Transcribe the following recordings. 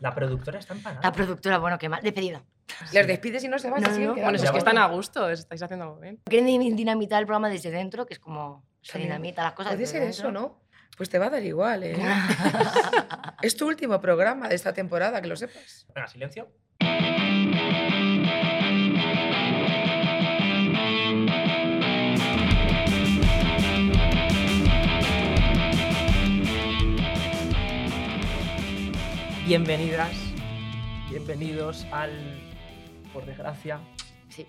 La productora está empanada. La productora, bueno, qué mal. Despedido. Les despides y no se van, No, no. quedando. Bueno, si es que están a gusto, estáis haciendo algo bien. Quieren din- dinamitar el programa desde dentro, que es como se dinamita las cosas. Puede ser eso, dentro. ¿no? Pues te va a dar igual, ¿eh? es tu último programa de esta temporada, que lo sepas. Venga, silencio. Bienvenidas, bienvenidos al, por desgracia, Sí,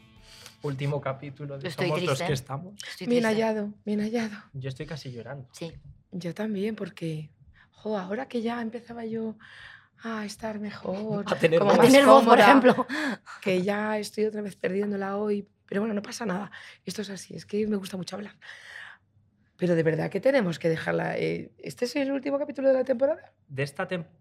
último capítulo de estoy Somos los que estamos. estoy Bien triste. hallado, bien hallado. Yo estoy casi llorando. Sí. Yo también, porque, jo, ahora que ya empezaba yo a estar mejor, A tener como voz. A más tener voz, por ejemplo. que ya estoy otra vez perdiéndola hoy, pero bueno, no pasa nada. Esto es así, es que me gusta mucho hablar. Pero de verdad que tenemos que dejarla. eh, ¿Este es el último capítulo de la temporada? De esta temporada,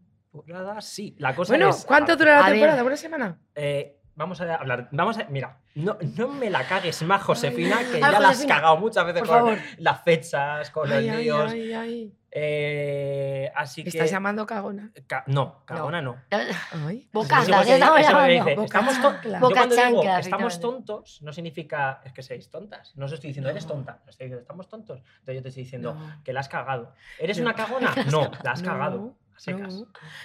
sí. La cosa Bueno, es... ¿cuánto dura la a ver. temporada? ¿Una semana? Eh, vamos a hablar. Vamos a. Mira, no, no me la cagues más, Josefina, que Ay, ya la has Josefina, cagado muchas veces con favor. las fechas, con Ay, los ay, líos. ay, ay. Eh, así ¿Me que. estás llamando cagona? Ca- no, cagona no. Ay. Boca Eso eso llamando. Boca Estamos chancla. Boca digo estamos tontos, no significa es que seáis tontas. No os estoy diciendo eres No. tonta. No estoy diciendo estamos tontos. Entonces yo te estoy diciendo No. que la has cagado. ¿Eres No. una cagona? No, la has No, cagado. No,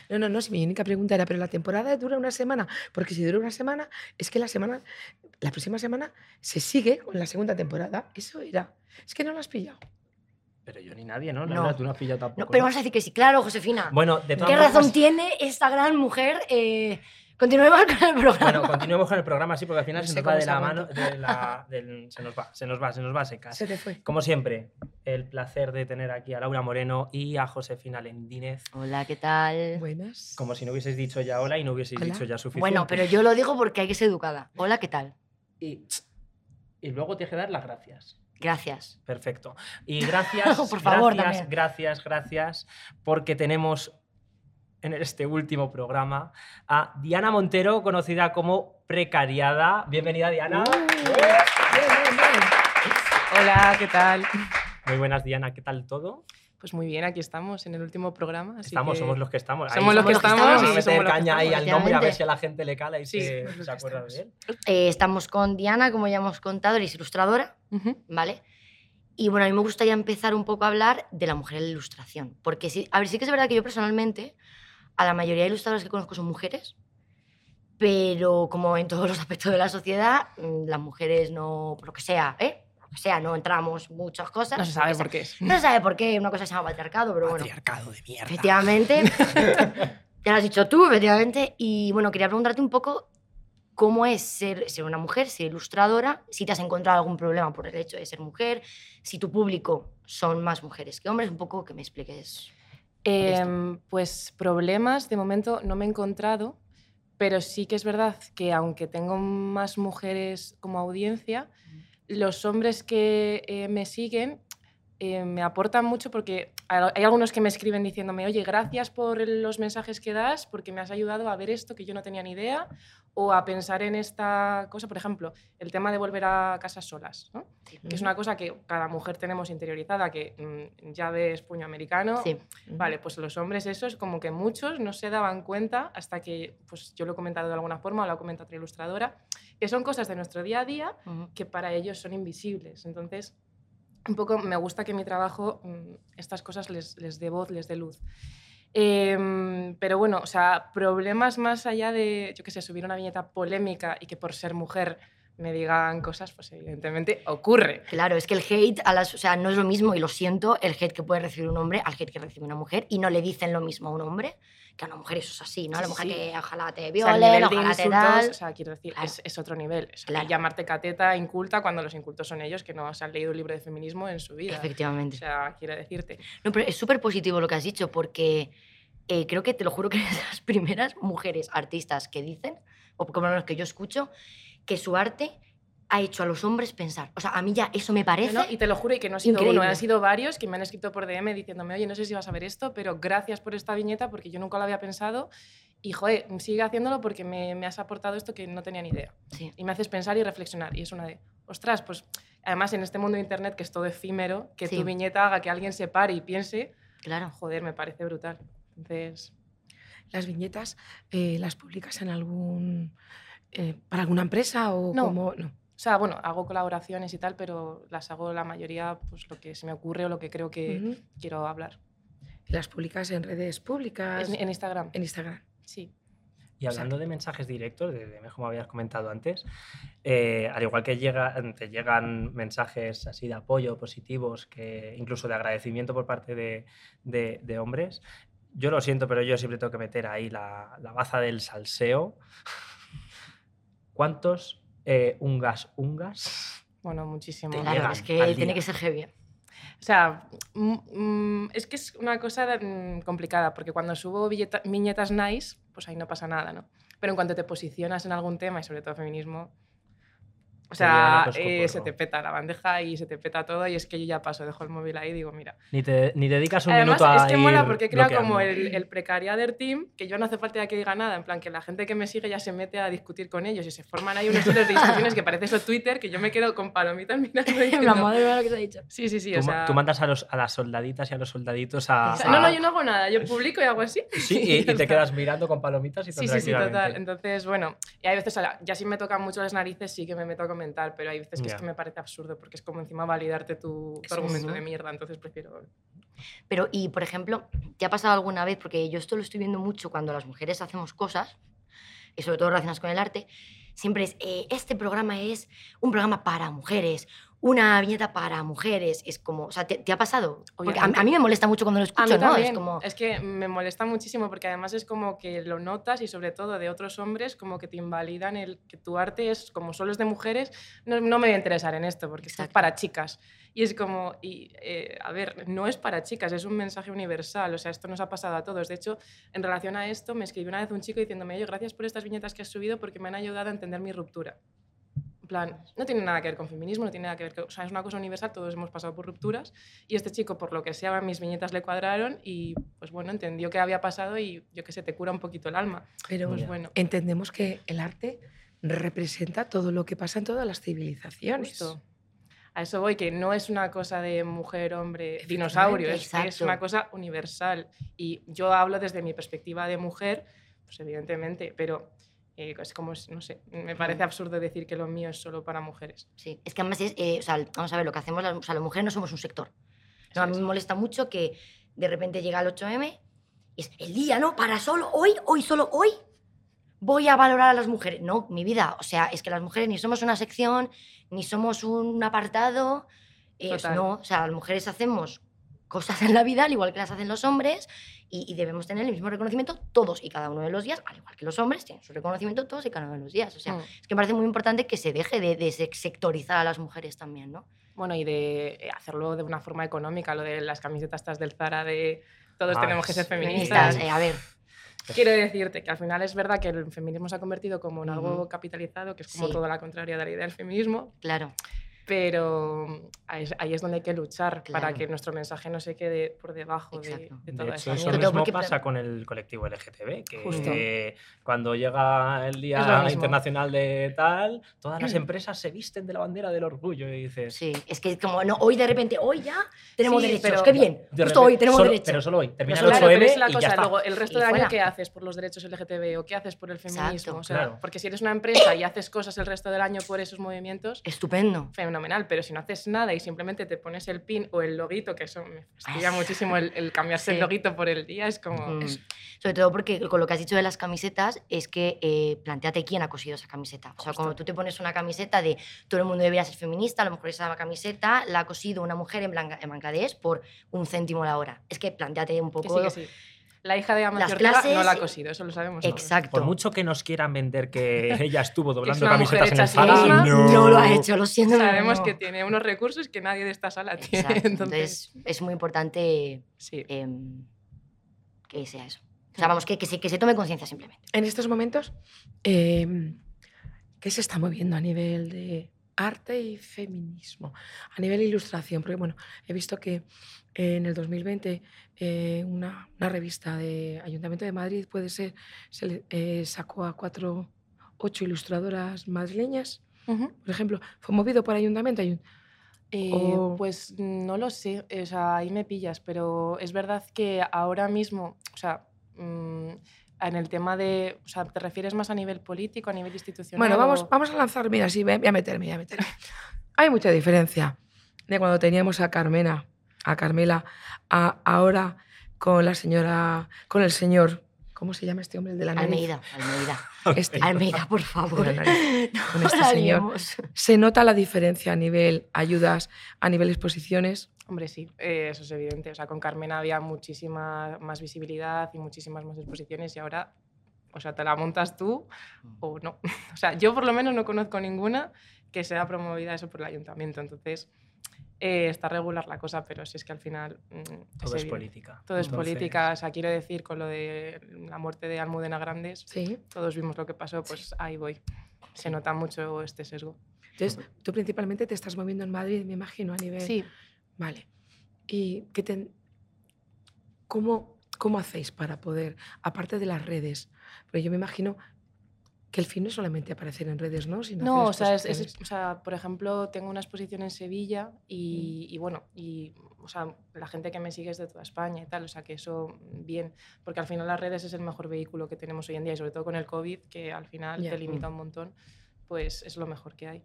no, no, no, si mi única pregunta era, pero la temporada dura una semana, porque si dura una semana, es que la semana, la próxima semana se sigue con la segunda temporada. Eso era. Es que no lo has pillado. Pero yo ni nadie, ¿no? No. Laura, tú no has pillado tampoco. No, pero ¿no? vamos a decir que sí, claro, Josefina. Bueno, de todas ¿Qué razón tiene esta gran mujer? Eh, continuemos con el programa. Bueno, continuemos con el programa, sí, porque al final No se nos va de la mano, de la- del- se nos va, se nos va, se nos va a secas. Se te fue. Como siempre, el placer de tener aquí a Laura Moreno y a Josefina Lendínez. Hola, ¿qué tal? Buenas. Como si no hubieseis dicho ya hola y no hubieseis Hola. dicho ya suficiente. Bueno, pero yo lo digo porque hay que ser educada. Hola, ¿qué tal? Y, y luego tienes que dar las gracias. Gracias. Perfecto. Y gracias, Por favor, gracias, también. gracias, gracias, porque tenemos en este último programa a Diana Montero, conocida como Precariada. Bienvenida, Diana. Bien, bien, bien. Hola, ¿qué tal? Muy buenas, Diana. ¿Qué tal todo? Pues muy bien, aquí estamos en el último programa. así Estamos, que- somos los que estamos. Ahí Somos los que somos los que estamos. Vamos a y meter caña ahí al nombre a ver si a la gente le cala y Sí, se, se acuerda de estamos. él. Eh, estamos con Diana, como ya hemos contado, eres ilustradora. ¿vale? Y bueno, a mí me gustaría empezar un poco a hablar de la mujer en la ilustración. Porque sí, a ver, sí que es verdad que yo personalmente, a la mayoría de ilustradoras que conozco son mujeres, pero como en todos los aspectos de la sociedad, mm, las mujeres no, por lo que sea, ¿eh? Por lo que sea, no entramos muchas cosas. No se sabe sa- por qué es. No se sabe por qué, una cosa se llama patriarcado, pero bueno. Patriarcado de mierda. Efectivamente. ya lo has dicho tú, efectivamente. Y bueno, quería preguntarte un poco cómo es ser, ser una mujer, ser ilustradora, si te has encontrado algún problema por el hecho de ser mujer, si tu público son más mujeres que hombres, un poco que me expliques. Em, pues problemas de momento no me he encontrado, pero sí que es verdad que aunque tengo más mujeres como audiencia, los hombres que eh, me siguen eh, me aportan mucho porque hay algunos que me escriben diciéndome, oye, gracias por los mensajes que das, porque me has ayudado a ver esto que yo no tenía ni idea, o a pensar en esta cosa, por ejemplo, el tema de volver a casas solas, ¿no? que es una cosa que cada mujer tenemos interiorizada, que mm, ya ves puño americano, Sí. Vale, pues los hombres eso es como que muchos no se daban cuenta hasta que, pues yo lo he comentado de alguna forma o lo ha comentado otra ilustradora, que son cosas de nuestro día a día Ujú. que para ellos son invisibles. Entonces, un poco me gusta que mi trabajo mm, estas cosas les, les dé voz, les dé luz. Em, pero bueno, o sea, problemas más allá de, yo qué sé, subir una viñeta polémica y que por ser mujer me digan cosas, pues evidentemente ocurre. Claro, es que el hate, a las, o sea, no es lo mismo, y lo siento, el hate que puede recibir un hombre al hate que recibe una mujer, y no le dicen lo mismo a un hombre que a una mujer, eso es así, ¿no? A la mujer sí. que ojalá te O sea, el violen, de ojalá te tal. o sea, quiero decir, Claro. es, es otro nivel. O sea, Claro. Llamarte cateta, inculta, cuando los incultos son ellos que no se han leído un libro de feminismo en su vida. Efectivamente. O sea, quiero decirte. No, pero es súper positivo lo que has dicho porque eh, creo que te lo juro que eres de las primeras mujeres artistas que dicen, o por lo menos que yo escucho, que su arte ha hecho a los hombres pensar. O sea, a mí ya eso me parece. No, no, y te lo juro, y que no ha sido uno, han sido varios que me han escrito por DM diciéndome, oye, no sé si vas a ver esto, pero gracias por esta viñeta porque yo nunca lo había pensado. Y, joder, sigue haciéndolo porque me, me has aportado esto que no tenía ni idea. Sí. Y me haces pensar y reflexionar. Y es una de, ostras, pues además en este mundo de Internet que es todo efímero, que Sí. tu viñeta haga que alguien se pare y piense, Claro. joder, me parece brutal. Entonces, las viñetas eh, las publicas en algún eh, para alguna empresa o No. como no. O sea, bueno, hago colaboraciones y tal, pero las hago la mayoría pues lo que se me ocurre o lo que creo que Ujú. quiero hablar. Las publicas en redes públicas, En, en Instagram. en Instagram. Sí. Y hablando de mensajes directos, de, de- como habías comentado antes, eh, al igual que llega, te llegan mensajes así de apoyo positivos, que incluso de agradecimiento por parte de, de- de hombres, yo lo siento, pero yo siempre tengo que meter ahí la, la baza del salseo. ¿Cuántos eh, ungas ungas? Bueno, muchísimo. Te Claro, es que al tiene día. que ser heavy. O sea, mm, mm, es que es una cosa mm, complicada, porque cuando subo viñetas nice, pues ahí no pasa nada, ¿no? Pero en cuanto te posicionas en algún tema, y sobre todo feminismo, o sea, eh, se te peta la bandeja y se te peta todo, y es que yo ya paso, dejo el móvil ahí y digo, mira. Ni, te, ni dedicas un Además, minuto a es que mola ir porque crea como el, el precariader team, que yo no hace falta que diga nada, en plan que la gente que me sigue ya se mete a discutir con ellos y se forman ahí unos hilos de discusiones que parece eso Twitter, que yo me quedo con palomitas mirando y La diciendo, madre mía lo que te ha dicho. Sí, sí, sí, Tú, o sea... tú mandas a, los, a las soldaditas y a los soldaditos a... No, no, yo no hago nada, yo publico y hago así. Sí, y, y te quedas mirando con palomitas y Sí, sí, sí, total. Entonces, bueno, y hay veces, la- ya si me tocan mucho las narices, sí que me meto a comentar, pero hay veces que Ya. es que me parece absurdo porque es como encima validarte tu, tu argumento sí. de mierda, entonces prefiero... Pero, y por ejemplo, ¿te ha pasado alguna vez? Porque yo esto lo estoy viendo mucho cuando las mujeres hacemos cosas, y sobre todo relacionadas con el arte, siempre es, eh, este programa es un programa para mujeres, una viñeta para mujeres. Es como, o sea, ¿te, te ha pasado? Porque a, mí me molesta mucho cuando lo A escucho, mí ¿no? Es como, Es que me molesta muchísimo porque además es como que lo notas y sobre todo de otros hombres como que te invalidan el que tu arte es como solo es de mujeres, no, no me voy a interesar en esto porque esto es para chicas. Y es como, y, eh, a ver, no es para chicas, es un mensaje universal, o sea, esto nos ha pasado a todos. De hecho, en relación a esto, me escribió una vez un chico diciéndome, oye, gracias por estas viñetas que has subido porque me han ayudado a entender mi ruptura. Plan, no tiene nada que ver con feminismo, no tiene nada que ver con... O sea, es una cosa universal, todos hemos pasado por rupturas y este chico, por lo que sea, mis viñetas le cuadraron y, pues bueno, entendió qué había pasado y yo que sé, te cura un poquito el alma. Pero Pues bueno, entendemos que el arte representa todo lo que pasa en todas las civilizaciones. justo. A eso voy, que no es una cosa de mujer, hombre, dinosaurio, es, que es una cosa universal. Y yo hablo desde mi perspectiva de mujer, pues evidentemente, pero eh, es como, no sé, me parece absurdo decir que lo mío es solo para mujeres. Sí, es que además es, eh, o sea, vamos a ver, lo que hacemos, las, o sea, las mujeres no somos un sector. No, a mí me es. molesta mucho que de repente llega el 8M y es el día, ¿no? Para solo hoy, hoy, solo hoy voy a valorar a las mujeres. No, mi vida, o sea, es que las mujeres ni somos una sección, ni somos un apartado. eh, no, o sea, las mujeres hacemos cosas en la vida al igual que las hacen los hombres y, y debemos tener el mismo reconocimiento todos y cada uno de los días, al igual que los hombres tienen su reconocimiento todos y cada uno de los días. O sea, Mm. es que me parece muy importante que se deje de, de se- sectorizar a las mujeres también, ¿no? Bueno, y de hacerlo de una forma económica, lo de las camisetas estas del Zara de todos Ah, tenemos que ser feministas. Feministas, eh, a ver, Quiero decirte que al final es verdad que el feminismo se ha convertido como en algo capitalizado, que es como Sí. todo la contraria de la idea del feminismo, claro. Pero ahí es, ahí es donde hay que luchar para Claro. que nuestro mensaje no se quede por debajo de, Exacto. de De toda hecho, esa eso todo mismo porque- pasa con el colectivo LGTB, que Justo. cuando llega el Día. Internacional de tal, todas las empresas se visten de la bandera del orgullo y dices... Sí, es que como no, hoy de repente, hoy ya tenemos Sí, derechos, pero- qué bien. de Justo repente- hoy tenemos solo- derechos. Pero solo hoy, termina solo- el Claro, 8M pero es la y cosa, ya está. luego el resto del año. ¿qué haces por los derechos LGTB o qué haces por el feminismo? Exacto. O sea, Claro. Porque si eres una empresa y haces cosas el resto del año por esos movimientos, Estupendo. Fenomenal, pero si no haces nada y simplemente te pones el pin o el loguito, que eso me fastidia muchísimo el, el cambiarse el Sí. loguito por el día, es como... Mm. Sobre todo porque con lo que has dicho de las camisetas es que eh, planteate quién ha cosido esa camiseta. O sea, Justo. cuando tú te pones una camiseta de todo el mundo debería ser feminista, a lo mejor esa camiseta la ha cosido una mujer en, Blanca- en Bangladesh por un céntimo la hora. Es que planteate un Que poco... sí, que sí. La hija de Amancio Ortega no la ha cosido, eso lo sabemos todos. Exacto. Por mucho que nos quieran vender que ella estuvo doblando camisetas en el a sí Zara, misma. no. No lo ha hecho, lo siento. Sabemos no. que tiene unos recursos que nadie de esta sala tiene. Exacto. Entonces, Entonces, es muy importante sí. em, que sea eso. O sea, vamos, que, que, se, que se tome conciencia simplemente. En estos momentos, eh, ¿qué se está moviendo a nivel de arte y feminismo? A nivel ilustración, porque bueno, he visto que eh, en el 2020 eh, una, una revista de Ayuntamiento de Madrid, puede ser, se le- eh, sacó a cuatro, ocho ilustradoras madrileñas, Ujú. por ejemplo, fue movido por Ayuntamiento. Ayun- Eh, O- Pues no lo sé, o sea, ahí me pillas, pero es verdad que ahora mismo, o sea, mm, en el tema de, o sea, ¿te refieres más a nivel político, a nivel institucional? Bueno, vamos, o- vamos a lanzar, mira, sí, voy a meterme, voy a meterme. Hay mucha diferencia de cuando teníamos a Carmena, a Carmela, a ahora con la señora, con el señor, ¿cómo se llama este hombre? El de la nariz. Almeida, Almeida. Este, Almeida, por favor. nariz. No Con este señor. ¿Se nota la diferencia a nivel ayudas, a nivel exposiciones? Hombre, sí, eh, eso es evidente. O sea, con Carmen había muchísima más visibilidad y muchísimas más exposiciones y ahora, o sea, te la montas tú o no. O sea, yo por lo menos no conozco ninguna que sea promovida eso por el ayuntamiento. Entonces, eh, está regular la cosa, pero si es que al final... mm, Todo es evidente. política. Todo es Entonces, política. O sea, quiero decir, con lo de la muerte de Almudena Grandes, Sí. todos vimos lo que pasó, pues ahí voy. Se nota mucho este sesgo. Entonces, tú principalmente te estás moviendo en Madrid, me imagino, a nivel... Sí, Vale. ¿Y qué ten- cómo, cómo hacéis para poder, aparte de las redes? Pero yo me imagino que el fin no es solamente aparecer en redes, ¿no? Sino No, o sea, es- es- o sea, por ejemplo, tengo una exposición en Sevilla y, y bueno, y o sea, la gente que me sigue es de toda España y tal, o sea que eso bien, porque al final las redes es el mejor vehículo que tenemos hoy en día y sobre todo con el COVID, que al final Ya. te limita un montón, pues es lo mejor que hay.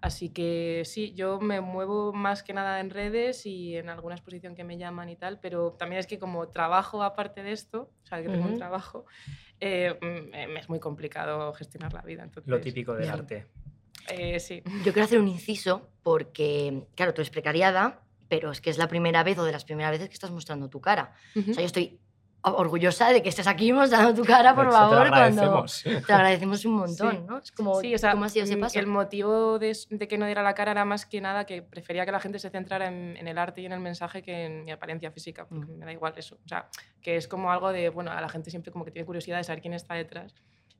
Así que sí, yo me muevo más que nada en redes y en alguna exposición que me llaman y tal, pero también es que como trabajo aparte de esto, o sea, que tengo un trabajo, eh, me es muy complicado gestionar la vida. Entonces, Lo típico del arte. eh, sí. Yo quiero hacer un inciso porque, claro, tú eres precariada, pero es que es la primera vez o de las primeras veces que estás mostrando tu cara. O sea, yo estoy orgullosa de que estés aquí mostrando tu cara, por Eso te lo favor, cuando agradecemos. te agradecemos un montón, Sí. ¿no? Es como, Sí, o sea, ¿cómo ha sido ese paso? el motivo de, que no diera la cara era más que nada que prefería que la gente se centrara en, en el arte y en el mensaje que en mi apariencia física, porque Mm. me da igual eso. O sea, que es como algo de, bueno, a la gente siempre como que tiene curiosidad de saber quién está detrás,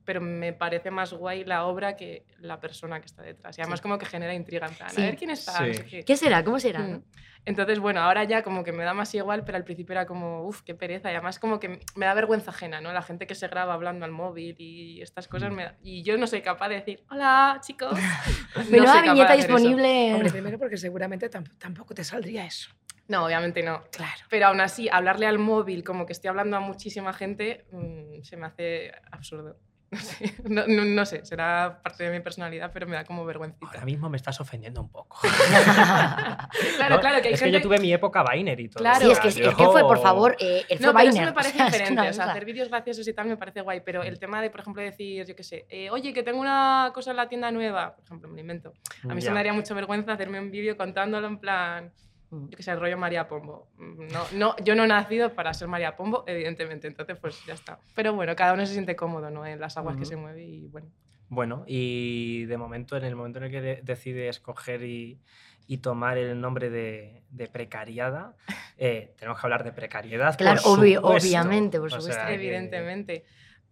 pero me parece más guay la obra que la persona que está detrás. Y además Sí. como que genera intriga, en plan, Sí. a ver quién está. no Sí. sé qué. ¿Qué será? ¿Cómo será? Mm. no? Entonces, bueno, ahora ya como que me da más igual, pero al principio era como, uff, qué pereza. Y además como que me da vergüenza ajena, ¿no? La gente que se graba hablando al móvil y estas cosas. me da- Y yo no soy capaz de decir, hola, chicos. No soy Menuda capaz de viñeta disponible. Hombre, primero porque seguramente tam- tampoco te saldría eso. No, obviamente no. Claro. Pero aún así, hablarle al móvil como que estoy hablando a muchísima gente, mm, se me hace absurdo. No sé, no, no- no sé, será parte de mi personalidad, pero me da como vergüencita. Ahora mismo me estás ofendiendo un poco. Claro, ¿no? claro, que hay es gente... que yo tuve mi época Viner y todo. Claro. sí, es que, es que fue, por favor, eh, él No, fue pero eso me o parece es que diferente. una O sea, hacer vídeos graciosos y tal me parece guay, pero el tema de, por ejemplo, decir, yo qué sé, eh, oye, que tengo una cosa en la tienda nueva, por ejemplo, me lo invento. A mí se me daría mucha vergüenza hacerme un vídeo contándolo en plan. Yo que sé, el rollo María Pombo. Mm, No, no, yo no he nacido para ser María Pombo, evidentemente, entonces pues ya está. Pero bueno, cada uno se siente cómodo ¿no? en las aguas que Ujú. se mueve y bueno. Bueno, y de momento, en el momento en el que de- decide escoger y, y tomar el nombre de, de precariada, eh, tenemos que hablar de precariedad. por Claro, obvio- supuesto. obviamente, por O sea supuesto. que- Evidentemente.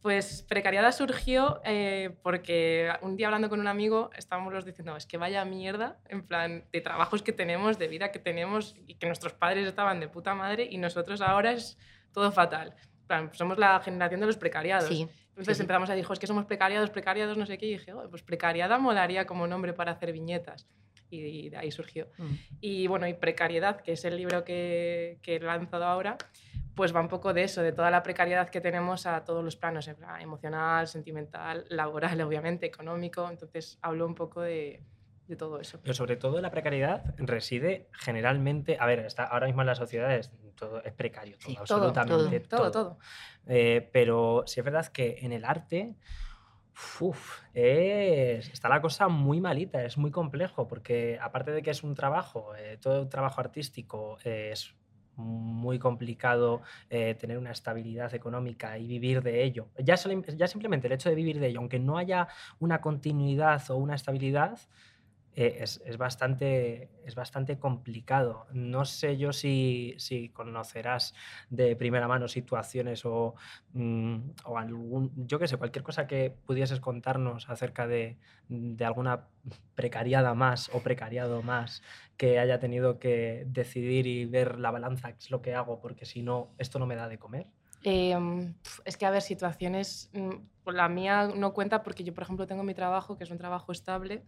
Pues Precariada surgió eh, porque un día hablando con un amigo estábamos los diciendo, es que vaya mierda, en plan, de trabajos que tenemos, de vida que tenemos y que nuestros padres estaban de puta madre y nosotros ahora es todo fatal. Somos la generación de los precariados. Sí, Entonces sí. empezamos a decir, "Jo, es que somos precariados, precariados, no sé qué, y dije, "Oh, pues precariada molaría como nombre para hacer viñetas. Y de ahí surgió. Mm. Y bueno, y Precariedad, que es el libro que, que he lanzado ahora, pues va un poco de eso, de toda la precariedad que tenemos a todos los planos, emocional, sentimental, laboral, obviamente, económico. Entonces hablo un poco de, de todo eso. Pero sobre todo la precariedad reside generalmente, a ver, está, ahora mismo en las sociedades todo es precario, todo, Sí, Todo, absolutamente todo, todo. Eh, pero sí es verdad que en el arte es- está la cosa muy malita, es muy complejo, porque aparte de que es un trabajo, eh, todo trabajo artístico eh, es muy complicado eh, tener una estabilidad económica y vivir de ello. Ya simplemente el hecho de vivir de ello, aunque no haya una continuidad o una estabilidad, eh, es, es bastante, es bastante complicado. No sé yo si, si conocerás de primera mano situaciones o, mm, o algún, yo qué sé, cualquier cosa que pudieses contarnos acerca de, de alguna precariada más o precariado más que haya tenido que decidir y ver la balanza, qué es lo que hago, porque si no, esto no me da de comer. Pf, es que, a ver, situaciones, mm, la mía no cuenta porque yo, por ejemplo, tengo mi trabajo, que es un trabajo estable,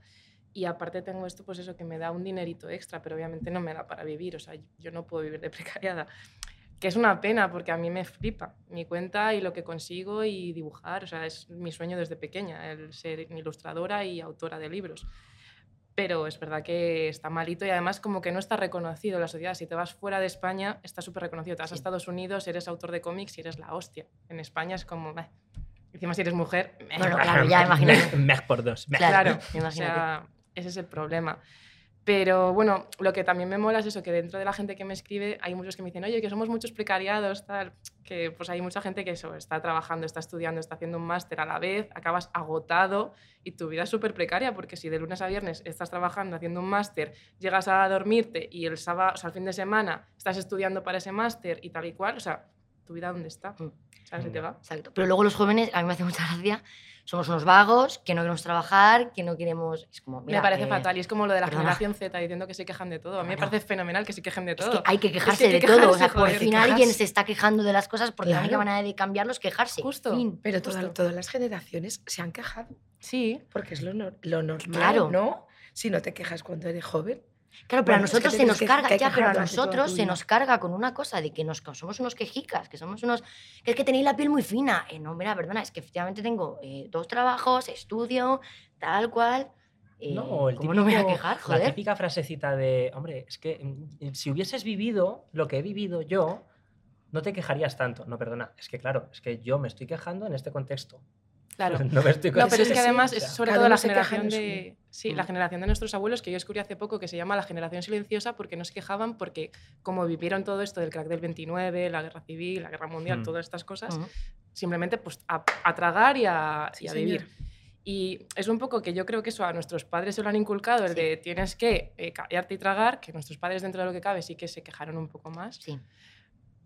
y aparte tengo esto, pues eso, que me da un dinerito extra, pero obviamente no me da para vivir, o sea, yo no puedo vivir de precariada. que es una pena porque a mí me flipa mi cuenta y lo que consigo y dibujar. O sea, es mi sueño desde pequeña, el ser ilustradora y autora de libros. Pero es verdad que está malito y además como que no está reconocido en la sociedad. Si te vas fuera de España, está súper reconocido. Te vas a Sí. Estados Unidos, eres autor de cómics y eres la hostia. En España es como... "Meh". Encima si eres mujer... meh". Bueno, claro, ya imagínate. Mej por dos. mej. Claro, Claro, o imagínate. sea, ese es el problema. Pero bueno, lo que también me mola es eso, que dentro de la gente que me escribe hay muchos que me dicen, oye, que somos muchos precariados, tal, que pues hay mucha gente que eso, está trabajando, está estudiando, está haciendo un máster a la vez, acabas agotado y tu vida es súper precaria porque si de lunes a viernes estás trabajando, haciendo un máster, llegas a dormirte y el sábado, o sea, el fin de semana estás estudiando para ese máster y tal y cual, o sea, tu vida dónde está, Mm. ¿sabes? Si te va. Exacto. Pero luego los jóvenes, a mí me hace mucha gracia, somos unos vagos, que no queremos trabajar, que no queremos... Es como, mira, me parece eh, fatal y es como lo de la perdona. generación Z diciendo que se quejan de todo. A mí me Claro. parece fenomenal que se quejen de Es todo. que hay que quejarse hay que de todo. O quejarse, sea, por joder. fin Quejarse. alguien se está quejando de las cosas porque la única Claro. manera de cambiarlo es quejarse. Justo. Fin. Pero Justo. todas las generaciones se han quejado, Sí, porque es lo, lo normal, Claro. ¿no? Si no te quejas cuando eres joven. Claro, pero Bueno, a es que nosotros se nos que- carga, que ya, pero a nosotros se nos carga con una cosa de que, nos, que somos unos quejicas, que somos unos... que es que tenéis la piel muy fina. Eh, no, mira, perdona, es que efectivamente tengo eh, dos trabajos, estudio, tal cual. eh, No, el ¿Cómo no me voy a típico- quejar, La joder? típica frasecita de, hombre, es que mm, si hubieses vivido lo que he vivido yo, no te quejarías tanto. No, perdona, es que claro, es que yo me estoy quejando en este contexto. Claro. No me estoy No, pero es que además es sobre todo la generación de sí, la Mm. generación de nuestros abuelos que yo descubrí hace poco que se llama la generación silenciosa porque no se quejaban porque como vivieron todo esto del crack del 29, la guerra civil, la guerra mundial, Mm. todas estas cosas, simplemente pues a, a tragar y a, Sí, y a señor. vivir. Y es un poco que yo creo que eso a nuestros padres se lo han inculcado, el Sí. de tienes que eh, callarte y tragar, que nuestros padres dentro de lo que cabe sí que se quejaron un poco más. Sí.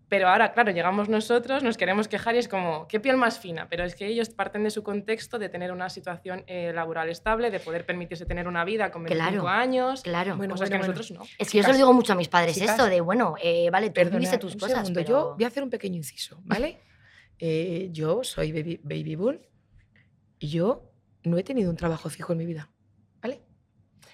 Pero ahora, claro, llegamos nosotros, nos queremos quejar y es como, qué piel más fina. Pero es que ellos parten de su contexto de tener una situación eh, laboral estable, de poder permitirse tener una vida con 25 Claro, años, Claro. Bueno, cosas bueno, que bueno. nosotros no. es que yo se lo chicas, digo mucho a mis padres chicas, esto de, bueno, eh, vale, tú Perdona, viviste tus un cosas, segundo, pero... Yo voy a hacer un pequeño inciso, ¿vale? Eh, yo soy baby, baby boom y yo no he tenido un trabajo fijo en mi vida, ¿vale?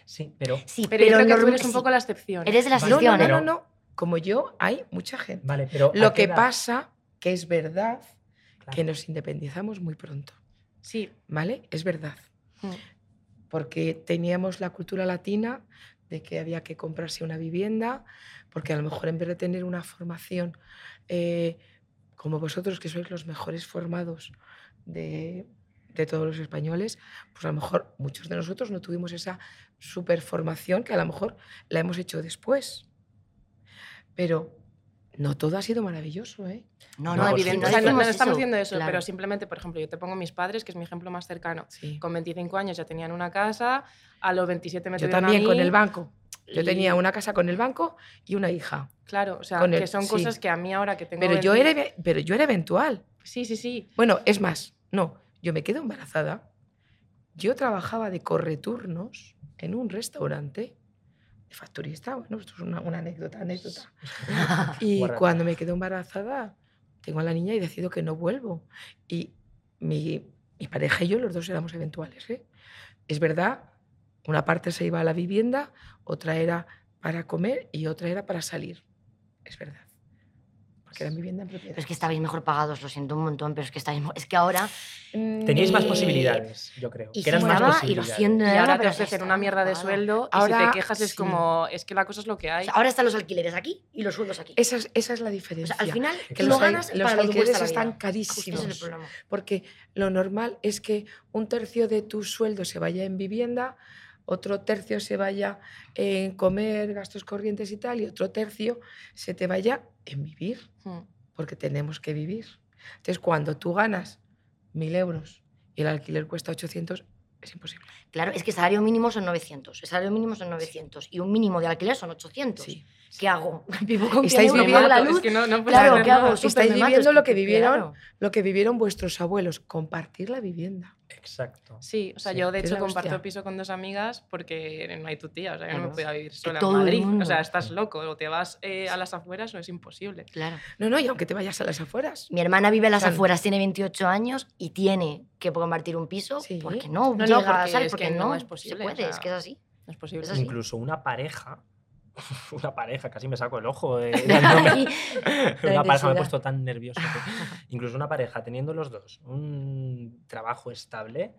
Sí, pero Sí, Pero, yo creo que tú eres un sí, poco la excepción. Eres de la excepción, no, ¿eh? no, Pero- no, no. Como yo, hay mucha gente. vale, pero ¿a Lo que edad? pasa que es verdad Claro. que nos independizamos muy pronto, Sí. ¿vale? Es verdad. Mm. Porque teníamos la cultura latina de que había que comprarse una vivienda, porque a lo mejor en vez de tener una formación eh, como vosotros, que sois los mejores formados de, de todos los españoles, pues a lo mejor muchos de nosotros no tuvimos esa super formación que a lo mejor la hemos hecho después. Pero no todo ha sido maravilloso, ¿eh? No, No, no, por evidente, O sea, no, estamos diciendo eso, claro. pero simplemente, por ejemplo, yo te pongo mis padres, que es mi ejemplo más cercano. Sí. Con 25 años ya tenían una casa, a los 27 me Yo tuvieron a también con mí, el banco. Yo y- tenía una casa con el banco y una hija. Claro, o sea, con el- que son sí. cosas que a mí ahora que tengo... Pero yo, 20 era, pero yo era eventual. Sí, sí, sí. Bueno, es más, no, yo me quedo embarazada. Yo trabajaba de correturnos en un restaurante de facturista. Bueno, esto es una, una anécdota, anécdota. Y cuando me quedo embarazada, tengo a la niña y decido que no vuelvo. Y mi, mi pareja y yo, los dos éramos eventuales. ¿eh? Es verdad, una parte se iba a la vivienda, otra era para comer y otra era para salir. Es verdad. Porque era vivienda en propiedad. Pero es que estabais mejor pagados, lo siento un montón, pero es que estáis... Es que ahora... Teníais más posibilidades, yo creo. Y que eran más y lo siento, Y de ahora te pero ofrecen una mierda de sueldo y Ahora, si te quejas es como, es que la cosa es lo que O hay. sea, ahora están los alquileres aquí y los sueldos aquí. Esa es, esa es la O diferencia. sea, al final, Que al- ganas los para lo alquileres la están carísimos. Es. Porque lo normal es que un tercio de tu sueldo se vaya en vivienda, otro tercio se vaya en comer, gastos corrientes y tal, y otro tercio se te vaya en vivir, Mm. porque tenemos que vivir. Entonces, cuando tú ganas mil euros y el alquiler cuesta 800, es imposible. Claro, es que salario mínimo son 900. El salario mínimo son 900. Y un mínimo de alquiler son 800. Sí. ¿Qué hago? Vivo con 100 Estáis viviendo la Es luz. que no, no Claro, ¿qué hago? Estáis viviendo es lo que vivieron, claro. lo que vivieron vuestros abuelos, compartir la vivienda. Exacto. Sí, o sea, Sí, yo de es hecho comparto hostia. piso con dos amigas porque no hay tu tía, o sea, yo no me podía vivir sola todo en Madrid. mundo. O sea, estás loco, o te vas eh, a las afueras o es imposible. Claro. No, no, y aunque te vayas a las afueras. Mi hermana vive a las Claro. afueras, tiene 28 años y tiene que compartir un piso Sí. porque no, No, no, llega, porque ¿sabes? es porque que no, no es se posible, puede, o es sea, que es así. No es posible. Es así. Incluso una pareja una pareja, casi me saco el ojo. eh, una pareja me ha puesto tan nervioso. que- incluso una pareja, teniendo los dos un trabajo estable,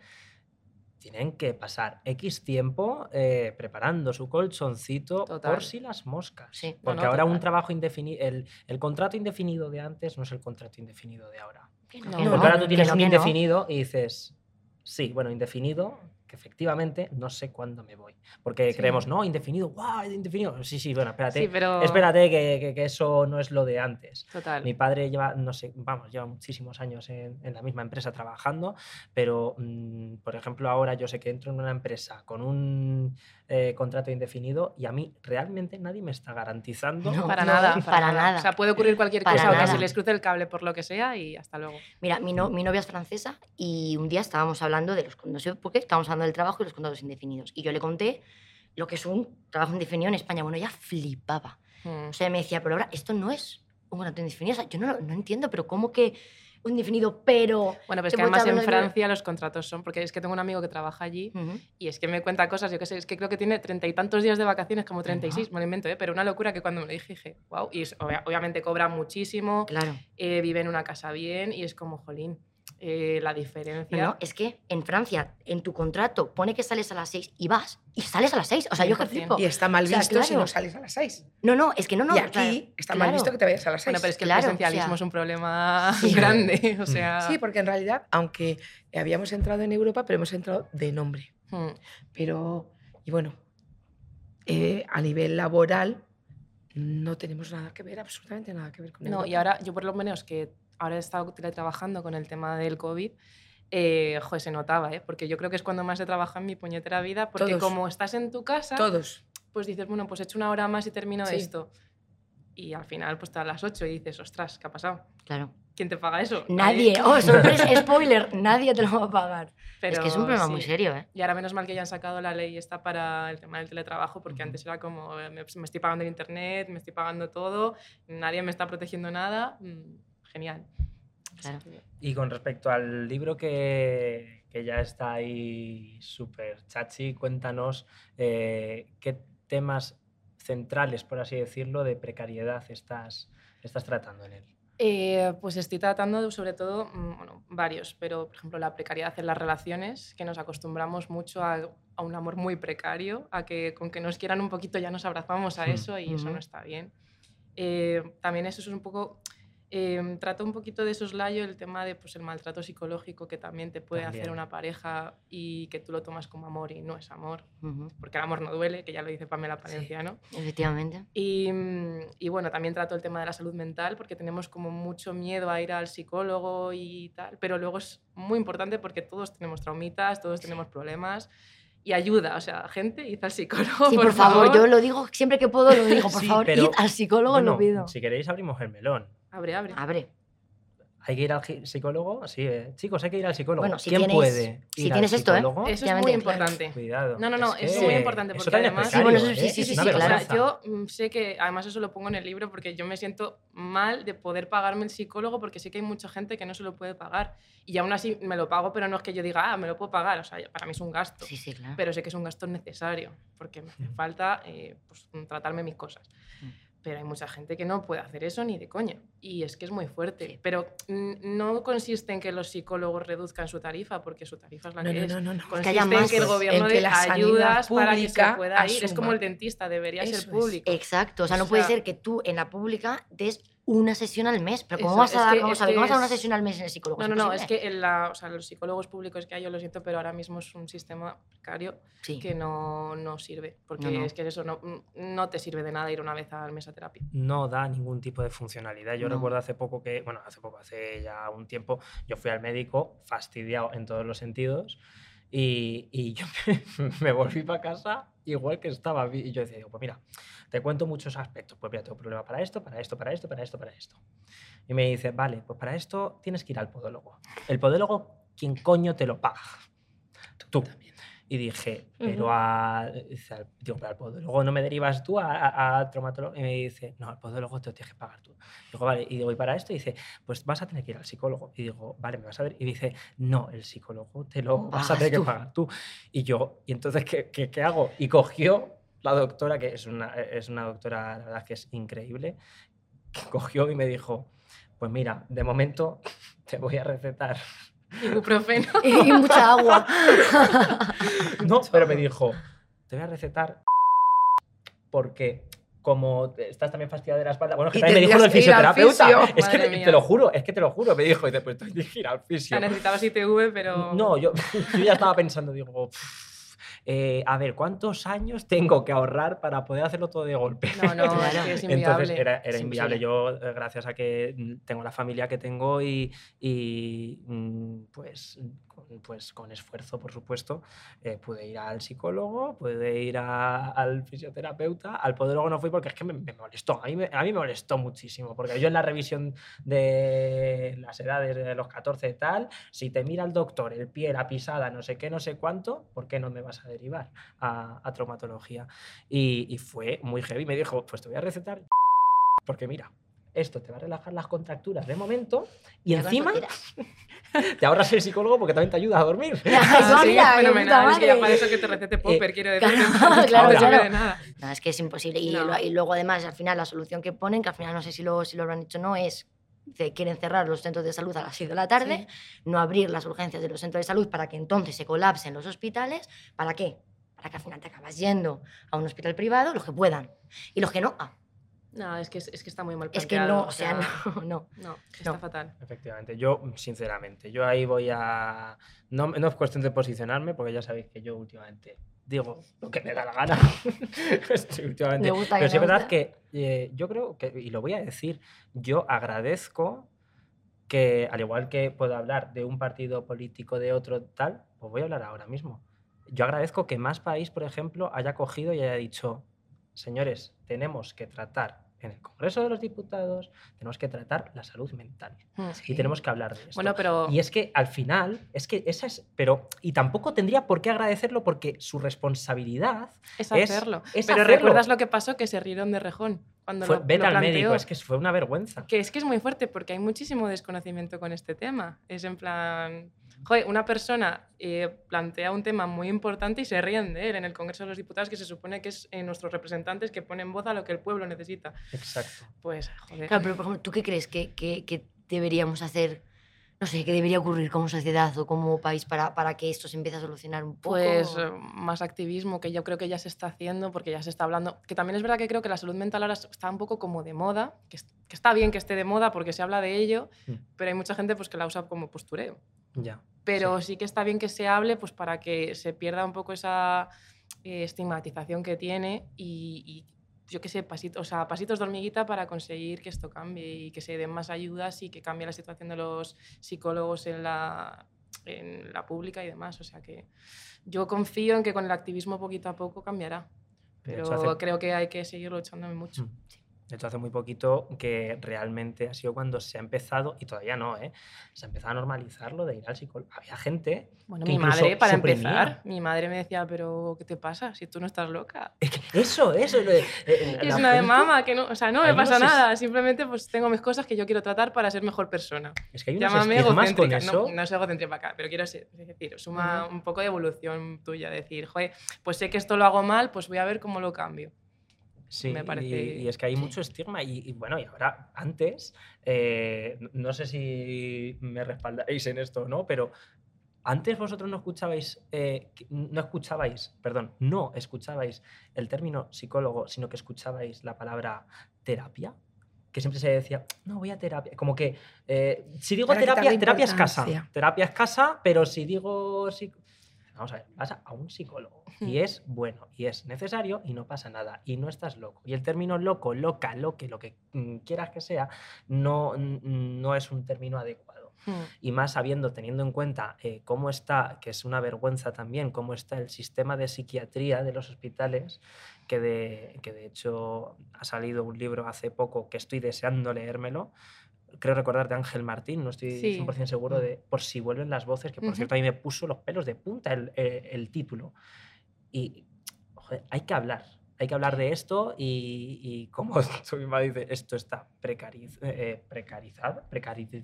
tienen que pasar X tiempo eh, preparando su colchoncito Total. por si las moscas. Sí. Porque no, ahora un trabajo indefinido, el, el contrato indefinido de antes no es el contrato indefinido de ahora. No, Porque ahora tú tienes un indefinido y dices, sí, bueno, indefinido, que efectivamente no sé cuándo me voy. Porque Sí. creemos, no, indefinido, guau, indefinido. Sí, sí, bueno, espérate. Sí, pero... Espérate, que, que- que eso no es lo de antes. Total. Mi padre lleva, no sé, vamos, lleva muchísimos años en, en la misma empresa trabajando, pero, mm, por ejemplo, ahora yo sé que entro en una empresa con un eh, contrato indefinido y a mí realmente nadie me está garantizando. No, Para no, nada, para para, nada. nada. O sea, puede ocurrir cualquier Para cosa o que nada. se les cruce el cable por lo que sea y hasta luego. Mira, mi, no- mi novia es francesa y un día estábamos hablando de los, no sé por qué, estábamos hablando del trabajo y los contratos indefinidos. Y yo le conté lo que es un trabajo indefinido en España. Bueno, ella flipaba. Mm. O sea, me decía, pero ahora esto no es un contrato indefinido. O sea, yo no, no entiendo, pero ¿cómo que un indefinido, pero... Bueno, pero es que además en Francia los contratos son, porque es que tengo un amigo que trabaja allí Ujú. y es que me cuenta cosas, yo qué sé, es que creo que tiene treinta y tantos días de vacaciones, como 36, me lo invento, ¿eh? pero una locura que cuando me lo dije dije, wow, y es- obvia- obviamente cobra muchísimo, Claro. eh, vive en una casa bien y es como, jolín, eh, la No, diferencia... no, es que en Francia, en tu contrato, pone que sales a las 6 y vas y sales a las 6. O sea, yo que 100%. flipo. Y está mal O sea, visto si claro. no sales a las 6. No, no, es que no, no. y o aquí está mal claro. visto que te vayas a las 6. Bueno, pero es que Claro, o el presencialismo sea- es un problema Sí. grande, o sea... Sí, porque en realidad, aunque habíamos entrado en Europa, pero hemos entrado de nombre. mm, Pero, y bueno, eh, a nivel laboral no tenemos nada que ver, absolutamente nada que ver con No, Europa. y ahora yo por lo menos que ahora he estado teletrabajando con el tema del COVID, eh, joder, se notaba, ¿eh? porque yo creo que es cuando más he trabajado en mi puñetera vida, porque Todos. como estás en tu casa, Todos. pues dices, bueno, pues he hecho una hora más y termino Sí. esto. Y al final, pues te a las 8 y dices, ostras, ¿qué ha pasado? Claro. ¿Quién te paga eso? Nadie. Oh, sorpresa, spoiler. Nadie te lo va a pagar. Pero es que es un problema muy sí. serio, ¿eh? Y ahora menos mal que ya han sacado la ley esta para el tema del teletrabajo, porque Ujú. antes era como, eh, me, me estoy pagando el internet, me estoy pagando todo, nadie me está protegiendo nada. Mm, genial. Claro. Y con respecto al libro que, que ya está ahí súper chachi, cuéntanos eh, qué temas centrales, por así decirlo, de precariedad estás, estás tratando en él. Eh, pues estoy tratando de, sobre todo, mm, bueno, varios, pero por ejemplo la precariedad en las relaciones, que nos acostumbramos mucho a, a un amor muy precario, a que con que nos quieran un poquito ya nos abrazamos a Hmm. eso y eso Ujú. no está bien. Eh, también eso es un poco, eh, un poquito de soslayo el tema de pues, el maltrato psicológico que también te puede hacer una pareja y que tú lo tomas como amor y no es amor, porque el amor no duele, que ya lo dice Pamela Palencia, ¿no? Efectivamente. Y, mm, y bueno, también trato el tema de la salud mental porque tenemos como mucho miedo a ir al psicólogo y tal, pero luego es muy importante porque todos tenemos traumitas, todos tenemos problemas y ayuda, o sea, gente, id al psicólogo. Sí, por, favor, yo lo digo siempre que puedo, lo digo. Por Sí, favor, id al psicólogo, Bueno, lo pido. si queréis abrimos el melón. Abre, abre. Abre. ¿Hay que ir al psicólogo? Sí, eh, chicos, hay que ir al psicólogo. Bueno, si ¿Quién tienes- puede si ir al tienes esto, ¿eh? Eso es muy importante. Cuidado. No, no, no, es es que muy importante porque además- precario, Sí, bueno, eso sí, ¿eh? sí, Es sí, sí, claro. O sea, yo mm, sé que, además eso lo pongo en el libro porque yo me siento mal de poder pagarme el psicólogo porque sé que hay mucha gente que no se lo puede pagar. Y aún así me lo pago, pero no es que yo diga, ah, me lo puedo pagar. O sea, para mí es un gasto. Sí, sí, claro. pero sé que es un gasto necesario, porque me hace Mm. falta eh, pues, tratarme mis cosas. Mm. Pero hay mucha gente que no puede hacer eso ni de coña. Y es que es muy fuerte. Sí. Pero mm, no consiste en que los psicólogos reduzcan su tarifa, porque su tarifa es la No, que no, es. no, no, no. Consiste haya en más, que el gobierno en que dé ayudas para que se pueda ir. Es como el dentista, debería Eso ser es. público. Exacto. O sea, O no puede ser que tú en la pública des una sesión al mes. Pero ¿cómo Eso, vas a dar, vamos es a ver, que ¿cómo vas a dar una es- sesión al mes en el psicólogo? No, no, no, es que en la, o sea, los psicólogos públicos que hay, yo lo siento, pero ahora mismo es un sistema precario Sí. que no, no sirve. Porque No, no. es que eso no, no te sirve de nada ir una vez al mes a terapia. no da ningún tipo de funcionalidad. Yo No. recuerdo hace poco que, bueno, hace poco, hace ya un tiempo, yo fui al médico fastidiado en todos los sentidos y, y yo me, me volví para casa igual que estaba. Y yo decía, digo, pues mira, te cuento muchos aspectos. Pues mira, tengo problema para esto, para esto, para esto, para esto, para esto. Y me dice, vale, pues para esto tienes que ir al podólogo. El podólogo, ¿quién coño te lo paga? Tú. Y dije, pero a. al- Digo, pero al podólogo no me derivas tú a, a, a traumatólogo. Y me dice, no, al podólogo te lo tienes que pagar tú. Digo, vale. Y digo, ¿y para esto? Y dice, pues vas a tener que ir al psicólogo. Y digo, vale, me vas a ver. Y dice, no, el psicólogo te lo vas a tener que tú. pagar tú. Y yo, ¿y entonces qué, qué, qué hago? Y cogió la doctora, que es una, es una doctora, la verdad que es increíble, que cogió y me dijo, pues mira, de momento te voy a recetar. Ibuprofeno. y mucha agua. No, pero me dijo, te voy a recetar porque como estás también fastidiada de la espalda, bueno, que Y también me dijo lo del fisioterapeuta. fisio. Es que Madre te, mía. te lo juro, es que te lo juro, me dijo, y después tengo que ir al fisio. Necesitabas ITV, pero. No, yo, yo ya estaba pensando, digo, "Pff, eh, a ver, ¿cuántos años tengo que ahorrar para poder hacerlo todo de golpe? No, no, Claro. es inviable. Entonces era, inviable. Yo, eh, gracias a que mm, tengo la familia que tengo y, y, mm, pues, pues con esfuerzo, por supuesto, eh, pude ir al psicólogo, pude ir al fisioterapeuta, al podólogo no fui porque es que me, me molestó. A mí me, a mí me molestó muchísimo, porque yo en la revisión de las edades de los 14 y tal, si te mira el doctor, el pie, la pisada, no sé qué, no sé cuánto, ¿por qué no me vas a derivar a, a traumatología? Y, y fue muy heavy. Me dijo, pues te voy a recetar porque mira, esto te va a relajar las contracturas de momento y con encima te ahorras el psicólogo porque también te ayuda a dormir. Ah, sí, Mira, qué fenomenal. Es que para eso que te recete Popper, quiero decir. claro, no claro. de nada. No, es que es imposible. Y, No. lo- y luego, además, al final, la solución que ponen, que al final no sé si lo, si lo habrán dicho o no, es que quieren cerrar los centros de salud a las 6 de la tarde, no abrir las urgencias de los centros de salud para que entonces se colapsen los hospitales. ¿Para qué? Para que al final te acabas yendo a un hospital privado, los que puedan. Y los que no, ah, No, es que, es, que está muy mal es que planteado. no, o sea, no, no. No, está No. fatal. Efectivamente, yo, sinceramente, yo ahí voy a. No, no es cuestión de posicionarme, porque ya sabéis que yo últimamente digo lo que me da la gana. Sí, últimamente. Me gusta, Pero sí es verdad que eh, yo creo que, y lo voy a decir, yo agradezco que, al igual que puedo hablar de un partido político de otro tal, pues voy a hablar ahora mismo. Yo agradezco que más país, por ejemplo, haya cogido y haya dicho, señores, tenemos que tratar en el Congreso de los Diputados, tenemos que tratar la salud mental Mm. y tenemos que hablar de esto. Bueno, pero. Y es que al final, es que esa es, pero, y tampoco tendría por qué agradecerlo porque su responsabilidad Es es- hacerlo. es pero hacerlo. recuerdas lo que pasó, que se rieron de rejón cuando fue, lo, vete lo al médico, es que fue una vergüenza. Que es que es muy fuerte porque hay muchísimo desconocimiento con este tema. Es en plan, joder, una persona eh, plantea un tema muy importante y se ríen de él en el Congreso de los Diputados, que se supone que es eh, nuestros representantes que ponen voz a lo que el pueblo necesita. Exacto. Pues, joder. Claro, pero por ejemplo, ¿tú qué crees que, que- que deberíamos hacer? No sé, ¿qué debería ocurrir como sociedad o como país para, para que esto se empiece a solucionar un poco? Pues eh, más activismo, que yo creo que ya se está haciendo, porque ya se está hablando. Que también es verdad que creo que la salud mental ahora está un poco como de moda, que, es- que está bien que esté de moda porque se habla de ello, Mm. pero hay mucha gente pues, que la usa como postureo. Ya. Pero sí. que está bien que se hable pues, para que se pierda un poco esa eh, estigmatización que tiene y, y yo qué sé, pasitos, o sea, pasitos de hormiguita para conseguir que esto cambie y que se den más ayudas y que cambie la situación de los psicólogos en la, en la pública y demás. O sea que yo confío en que con el activismo poquito a poco cambiará. Pero hecho, hace- creo que hay que seguir luchando mucho. Mm. De hecho, hace muy poquito que realmente ha sido cuando se ha empezado, y todavía no, ¿eh? se ha empezado a normalizar lo de ir al psicólogo. Había gente Bueno, que mi madre, para suprimía. empezar, mi madre me decía, pero ¿qué te pasa? Si tú no estás loca. Es que eso, eso. lo de- eh, la es una de mamá, que no, o sea, no me pasa es- nada, simplemente pues tengo mis cosas que yo quiero tratar para ser mejor persona. Es que hay unos Llámame estigmas con egocéntrica, eso. no, no es egocéntrica acá, pero quiero ser- es decir, suma un poco de evolución tuya, decir, joder, pues sé que esto lo hago mal, pues voy a ver cómo lo cambio. Sí, me parece- y, y es que hay mucho estigma. Y, y bueno, y ahora, antes, eh, no sé si me respaldáis en esto o no, pero antes vosotros no escuchabais, eh, no escuchabais, perdón, no escuchabais el término psicólogo, sino que escuchabais la palabra terapia. Que siempre se decía, no, voy a terapia. Como que, eh, si digo Para terapia, terapia es casa. Terapia es casa, pero si digo psic- Vamos a ver, vas a- un psicólogo y es bueno y es necesario y no pasa nada y no estás loco. Y el término loco, loca, loque, lo que mm, quieras que sea, no, mm, no es un término adecuado. Y más sabiendo, teniendo en cuenta eh, cómo está, que es una vergüenza también, cómo está el sistema de psiquiatría de los hospitales, que de, que de hecho ha salido un libro hace poco que estoy deseando leérmelo. Creo recordar de Ángel Martín, no estoy Sí. 100% seguro de por si vuelven las voces, que por Ujú. cierto a mí me puso los pelos de punta el, eh, el título. Y joder, hay que hablar, hay que hablar de esto y, y como tú misma dices, esto está precariz, eh, precarizado, precarizado,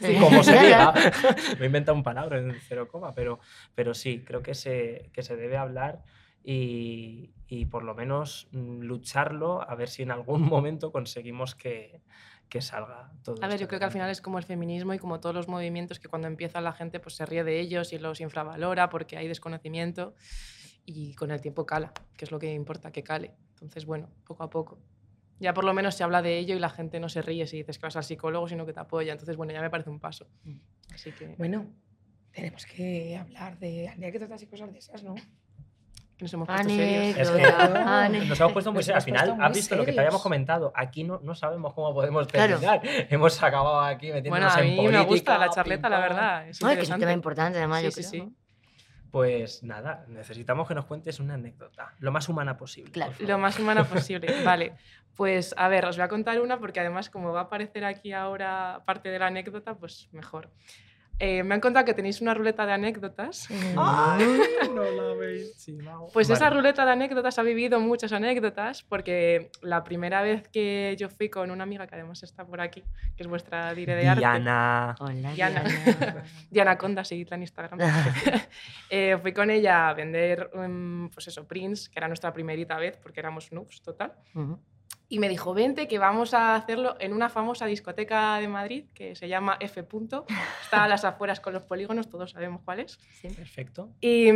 Sí, como se diga. Me he inventado un palabra en cero coma, pero, pero sí, creo que se, que se debe hablar y, y por lo menos mm, lucharlo a ver si en algún momento conseguimos que, que salga todo. A ver, yo creo que al final es como el feminismo y como todos los movimientos que cuando empieza la gente pues se ríe de ellos y los infravalora porque hay desconocimiento y con el tiempo cala, que es lo que importa, que cale. Entonces, bueno, poco a poco. Ya por lo menos se habla de ello y la gente no se ríe si dices que vas al psicólogo, sino que te apoya. Entonces, bueno, ya me parece un paso. Mm. Así que Bueno, tenemos que hablar de anécdotas y cosas de esas, ¿no? Nos hemos puesto serios. Es que Anécdota, ane- nos hemos puesto muy serios. Al final, has visto lo que te habíamos comentado. Aquí no, no sabemos cómo podemos Claro. terminar. Hemos acabado aquí Bueno, metiéndonos a en mí política. me gusta la charleta, la verdad. Es No, es que es un tema importante, además, Sí, yo sí, creo, sí. ¿no? Pues nada, necesitamos que nos cuentes una anécdota, lo más humana posible. Claro. Lo más humana posible. Vale, pues a ver, os voy a contar una porque además como va a aparecer aquí ahora parte de la anécdota, pues mejor. Eh, me han contado que tenéis una ruleta de anécdotas. Ay, no la habéis chivado. Pues esa Vale. ruleta de anécdotas ha vivido muchas anécdotas porque la primera vez que yo fui con una amiga que además está por aquí, que es vuestra dire de arte. Diana. Hola, Diana. Diana. Diana Conda, seguidla en Instagram. Eh, fui con ella a vender, mm, pues eso, prints, que era nuestra primerita vez porque éramos noobs total. Ujú. Y me dijo, vente, que vamos a hacerlo en una famosa discoteca de Madrid que se llama F. Punto. Está a las afueras con los polígonos, todos sabemos cuál es. Sí. Perfecto. Y,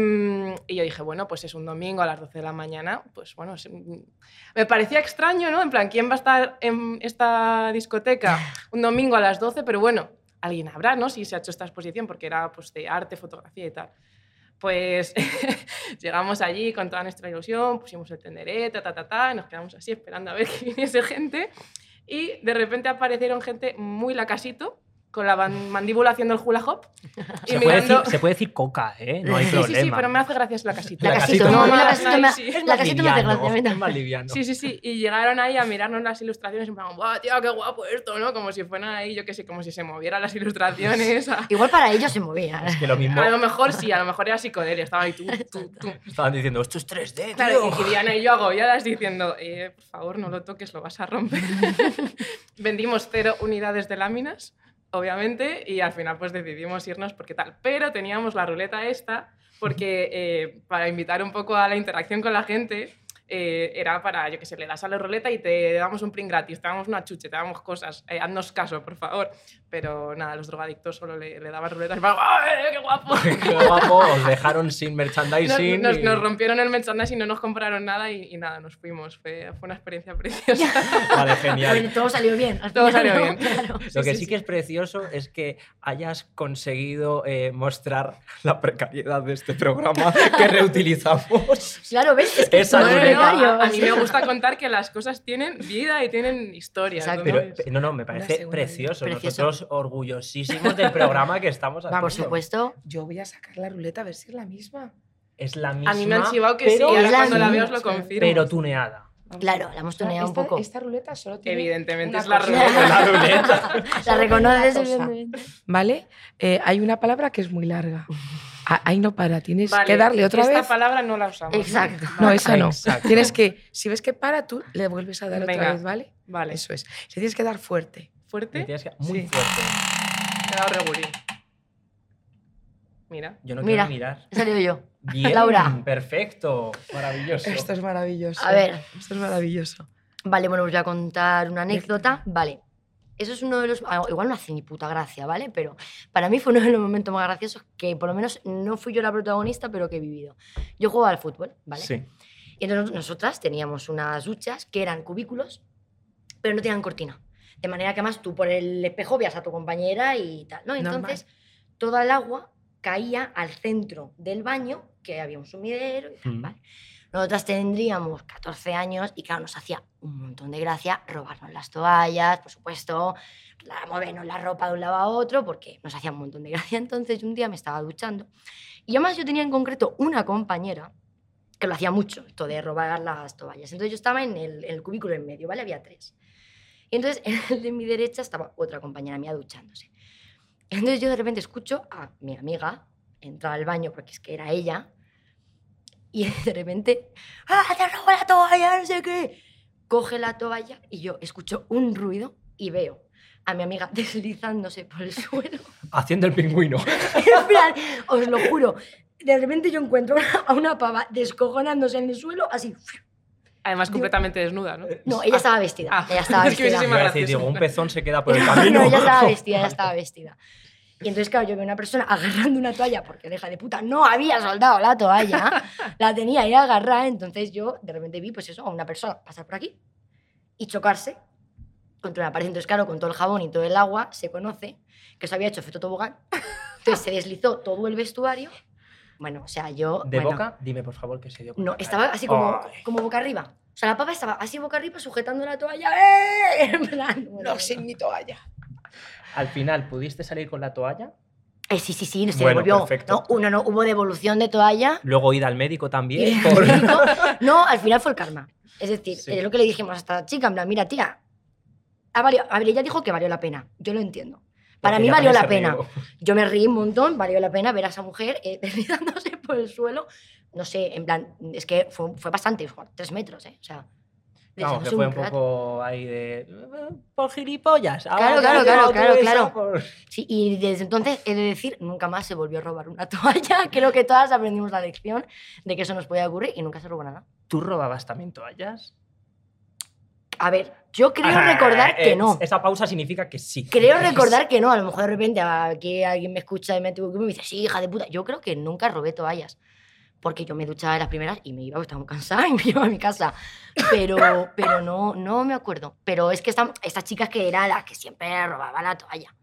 y yo dije, bueno, pues es un domingo a las 12 de la mañana. Pues bueno, me parecía extraño, ¿no? En plan, ¿quién va a estar en esta discoteca un domingo a las 12? Pero bueno, alguien habrá, ¿no? Si se ha hecho esta exposición, porque era pues, de arte, fotografía y tal. Pues llegamos allí con toda nuestra ilusión, pusimos el tenderete, ta, ta, ta, y nos quedamos así esperando a ver que viniese gente. Y de repente aparecieron gente muy lacasito, con la mandíbula haciendo el hula hop. Y Se puede, mirando... decir, se puede decir coca, ¿eh? No hay Sí, Sí, problema. sí, sí, pero me hace gracia la casita. La casito, no, ¿no? la Más casito me, sí. La me hace liviano, gracia. es más liviano. Sí, sí, sí. Y llegaron ahí a mirarnos las ilustraciones en plan, ¡guau, tío, qué guapo esto! ¿no? Como si fueran ahí, yo qué sé, como si se movieran las ilustraciones. A, Igual para ellos se movía. Es que lo mismo a lo mejor sí, a lo mejor era psicodelia. Estaba ahí tú, tú, tú. estaban diciendo, esto es 3D, Claro, tío". y Diana y yo agobiadas diciendo, eh, por favor, no lo toques, lo vas a romper. Vendimos cero unidades de láminas, obviamente, y al final pues decidimos irnos porque tal. Pero teníamos la ruleta esta porque eh, para invitar un poco a la interacción con la gente eh, era para, yo que sé, le das a la ruleta y te damos un print gratis, te damos una chuche, te damos cosas, eh, haznos caso, por favor. Pero nada, los drogadictos solo le, le daban ruletas y ¡ay, qué guapo! Qué guapo, os dejaron sin Nos, merchandising. nos- y- nos rompieron el merchandising no nos compraron nada y, y nada, nos fuimos. Fue, fue una experiencia preciosa. Vale, genial. todo salió bien. al Todo salió ¿no? bien. Claro. Lo que sí, sí, sí. que es precioso es que hayas conseguido eh, mostrar la precariedad de este programa que reutilizamos. Claro, ¿ves? Es que Esa no No, no, no, a, a mí me gusta contar que las cosas tienen vida y tienen historia. Exacto. Pero entonces- pe- no, no, me parece precioso. Precioso. Nosotros orgullosísimos del programa que estamos haciendo. Por supuesto. Yo voy a sacar la ruleta a ver si es la misma. Es la misma. a mí me han chivado que sí, pero, y ahora cuando la veo misma, os lo confirmo. pero tuneada. Claro, la hemos tuneado un poco. Esta ruleta solo tiene. Evidentemente una es la ruleta. La ruleta. La reconoces, evidentemente. ¿Vale? Eh, hay una palabra que es muy larga. Ah, Ahí no para, tienes Vale, que darle otra esta vez. palabra no la usamos. Exacto. No, esa no. Exacto. Tienes que, si ves que para, tú le vuelves a dar Venga. otra vez, ¿vale? Vale. Eso es. Le tienes que dar fuerte. ¿Fuerte? tienes que- Muy Sí. fuerte. Me he dado regulín. Mira. Yo no Mira. quiero mirar. He salido yo. Bien, Laura. perfecto, maravilloso. Esto es maravilloso. A ver. Esto es maravilloso. Vale, bueno, os voy a contar una anécdota. Vale. Eso es uno de los. ah, Igual no hace ni puta gracia, ¿vale? Pero para mí fue uno de los momentos más graciosos que, por lo menos, no fui yo la protagonista, pero que he vivido. Yo jugaba al fútbol, ¿vale? Sí. Y entonces nosotras teníamos unas duchas que eran cubículos, pero no tenían cortina. De manera que además tú por el espejo veías a tu compañera y tal, ¿no? Normal. Entonces, toda el agua caía al centro del baño, que había un sumidero y tal, Mm. ¿vale? Nosotras tendríamos 14 años y claro, nos hacía un montón de gracia robarnos las toallas, por supuesto, la- movernos la ropa de un lado a otro, porque nos hacía un montón de gracia. Entonces, un día me estaba duchando y además yo tenía en concreto una compañera que lo hacía mucho, esto de robar las toallas. Entonces yo estaba en el, en el cubículo en medio, ¿vale? Había tres. Y entonces en el de mi derecha estaba otra compañera mía duchándose. Entonces yo de repente escucho a mi amiga entrar al baño, porque es que era ella, y de repente, ¡ah, te robo la toalla, no sé qué! Coge la toalla y yo escucho un ruido y veo a mi amiga deslizándose por el suelo. Haciendo el pingüino. En plan, os lo juro, de repente yo encuentro a una pava descojonándose en el suelo, así. Además, Digo- completamente desnuda, ¿no? No, ella estaba vestida. Ah, ella estaba es que vestida. Iba a más decir, digo, un pezón se queda por el no, camino. ella estaba vestida, ella estaba vestida. Y entonces, claro, yo veo una persona agarrando una toalla porque la hija de puta no había soldado la toalla, la tenía ahí agarrada. Entonces yo de repente vi, pues eso, a una persona pasar por aquí y chocarse contra una pared. Entonces, claro, con todo el jabón y todo el agua, se conoce que eso había hecho efecto tobogán. Entonces se deslizó todo el vestuario. Bueno, o sea, yo. ¿De bueno, boca? Dime, por favor, que se dio No, estaba así como, Ay. como boca arriba. O sea, la papa estaba así boca arriba sujetando la toalla. ¡eh! En plan, bueno, No, sin mi toalla. Al final, ¿pudiste salir con la toalla? Eh, sí, sí, sí, se Bueno, devolvió. perfecto. No, uno, no, hubo devolución de toalla. Luego ida al médico también. Por- no, al final fue el karma. Es decir, Sí. es lo que le dijimos a esta chica, en plan, mira, tía, ha valido- a ver, ella dijo que valió la pena. Yo lo entiendo. Para Porque mí valió la pena. rió. Yo me reí un montón, valió la pena ver a esa mujer eh, deslizándose por el suelo. No sé, en plan, es que fue, fue bastante, fue tres metros, ¿eh? O sea, Vamos, que fue un poco ahí de. "Eh, Por gilipollas. ahora Claro, claro, claro, claro, esa por-". Sí, y desde entonces he de decir, nunca más se volvió a robar una toalla. Creo que todas aprendimos la lección de que eso nos podía ocurrir y nunca se robó nada. ¿Tú robabas también toallas? A ver, yo creo Ah, recordar que eh, no. Esa pausa significa que sí. Creo recordar que no. A lo mejor de repente aquí alguien me escucha y me, me dice, sí, hija de puta. Yo creo que nunca robé toallas. Porque yo me duchaba de las primeras y me iba, estaba muy cansada y me iba a mi casa. Pero, pero no, no me acuerdo. Pero es que esta, esta chica es que era la que siempre robaba la toalla.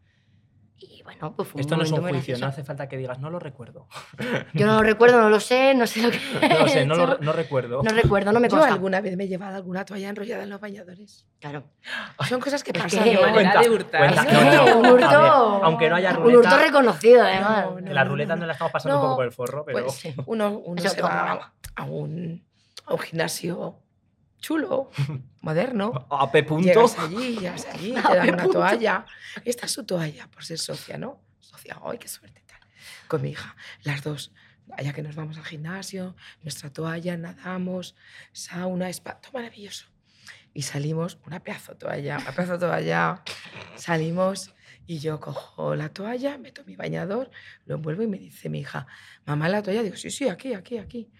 Y bueno, pues fue un Esto no es un juicio, no hace falta que digas, no lo recuerdo. Yo no lo recuerdo, no lo sé, no sé lo que No lo sé, he no, lo, no recuerdo. No recuerdo, no me Yo consta. alguna vez me he llevado alguna toalla enrollada en los bañadores. Claro. Son cosas que Es pasan. que- ¿no? Qué manera de hurtar. cuenta, Es no, que no, un hurto- ver, aunque no haya Un hurto reconocido, además. No, no. que la ruleta no la estamos pasando un poco por el forro, pero Pues Sí. uno, se va molaba. a un, a un gimnasio chulo, moderno. a P punto. Llegas allí, llegas allí, te dan una toalla. Esta es su toalla, por ser socia, ¿no? Socia, ¡ay, qué suerte! Tal. Con mi hija, las dos. Allá que nos vamos al gimnasio, nuestra toalla, nadamos, sauna, spa, todo maravilloso. Y salimos, una pedazo toalla, una pedazo toalla. Salimos y yo cojo la toalla, meto mi bañador, lo envuelvo y me dice mi hija, mamá, la toalla. Digo, sí, sí, aquí, aquí, aquí.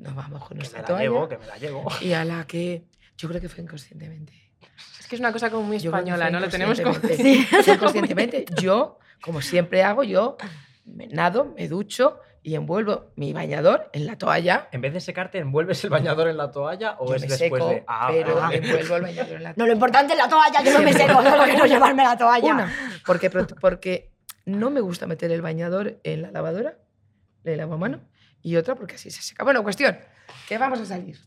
Nos vamos con Que me nuestra la toalla. llevo, que me la llevo. Y a la que yo creo que fue inconscientemente. Es que es una cosa como muy española, ¿no? Lo tenemos como... inconscientemente. Fue inconscientemente. Yo, como siempre hago, yo me nado, me ducho y envuelvo mi bañador en la toalla. En vez de secarte, ¿envuelves el bañador en la toalla o Yo es me después seco, de.? Ah, pero vale. envuelvo el bañador en la No, toalla. lo importante es la toalla, yo no me seco, solo quiero llevarme la toalla. Una, porque, porque no me gusta meter el bañador en la lavadora, le lavo a mano, y otra porque así se seca. Bueno, cuestión, que vamos a salir.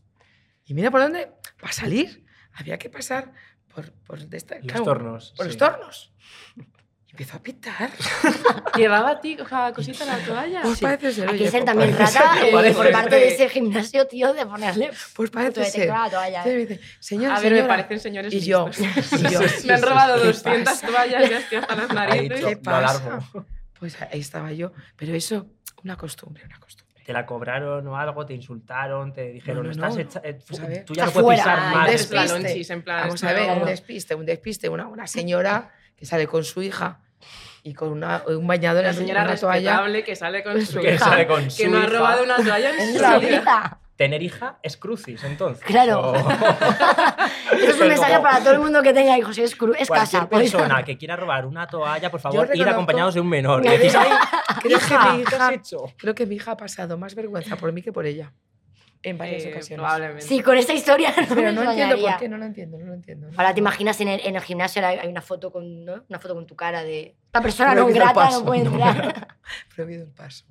Y mira por dónde, para salir, había que pasar por, por de esta- Los claro, tornos. por sí. los tornos. Y empiezo a pitar. Llevaba a ti cada cosita en la toalla. Pues Sí. parece ser, Hay que ser pues también rata ser, eh, por parte de ese gimnasio, tío, de ponerle Pues parece ser. la toalla. ¿eh? me dice, señora, A ver, me señora", parecen señores Y yo, y yo, Me han robado ¿qué 200 pasa? toallas ya estoy hasta las narices. cho- ¿Qué pasa? Pues ahí estaba yo. Pero eso, una costumbre, una costumbre. ¿Te la cobraron o algo? ¿Te insultaron? ¿te dijeron, no, estás no. hecha- eh, Pues tú ya no puedes fuera. pisar más? des- despiste. en plan, Vamos a ver, un despiste, un despiste. Una, una señora que sale con su hija y con una, un bañador La señora una toalla. que sale con su Que hija. sale con que su no ha robado una toalla en su vida. Tener hija es crucis, entonces. Claro. Un mensaje como para todo el mundo que tenga hijos. Es, cru- es casa. persona que quiera robar una toalla, por favor, ir acompañados de un menor. Decís, ¡ay, Creo que hija, mi ¿qué has hija, hecho? creo que mi hija ha pasado más vergüenza por mí que por ella. En varias Eh, ocasiones. probablemente. Sí, con esta historia no Pero me no entiendo por qué, no lo entiendo, no lo entiendo. Ahora te imaginas en el, en el gimnasio hay una foto con ¿no? una foto con tu cara de esta persona no grata paso, no puede no. entrar. Prohibido el paso.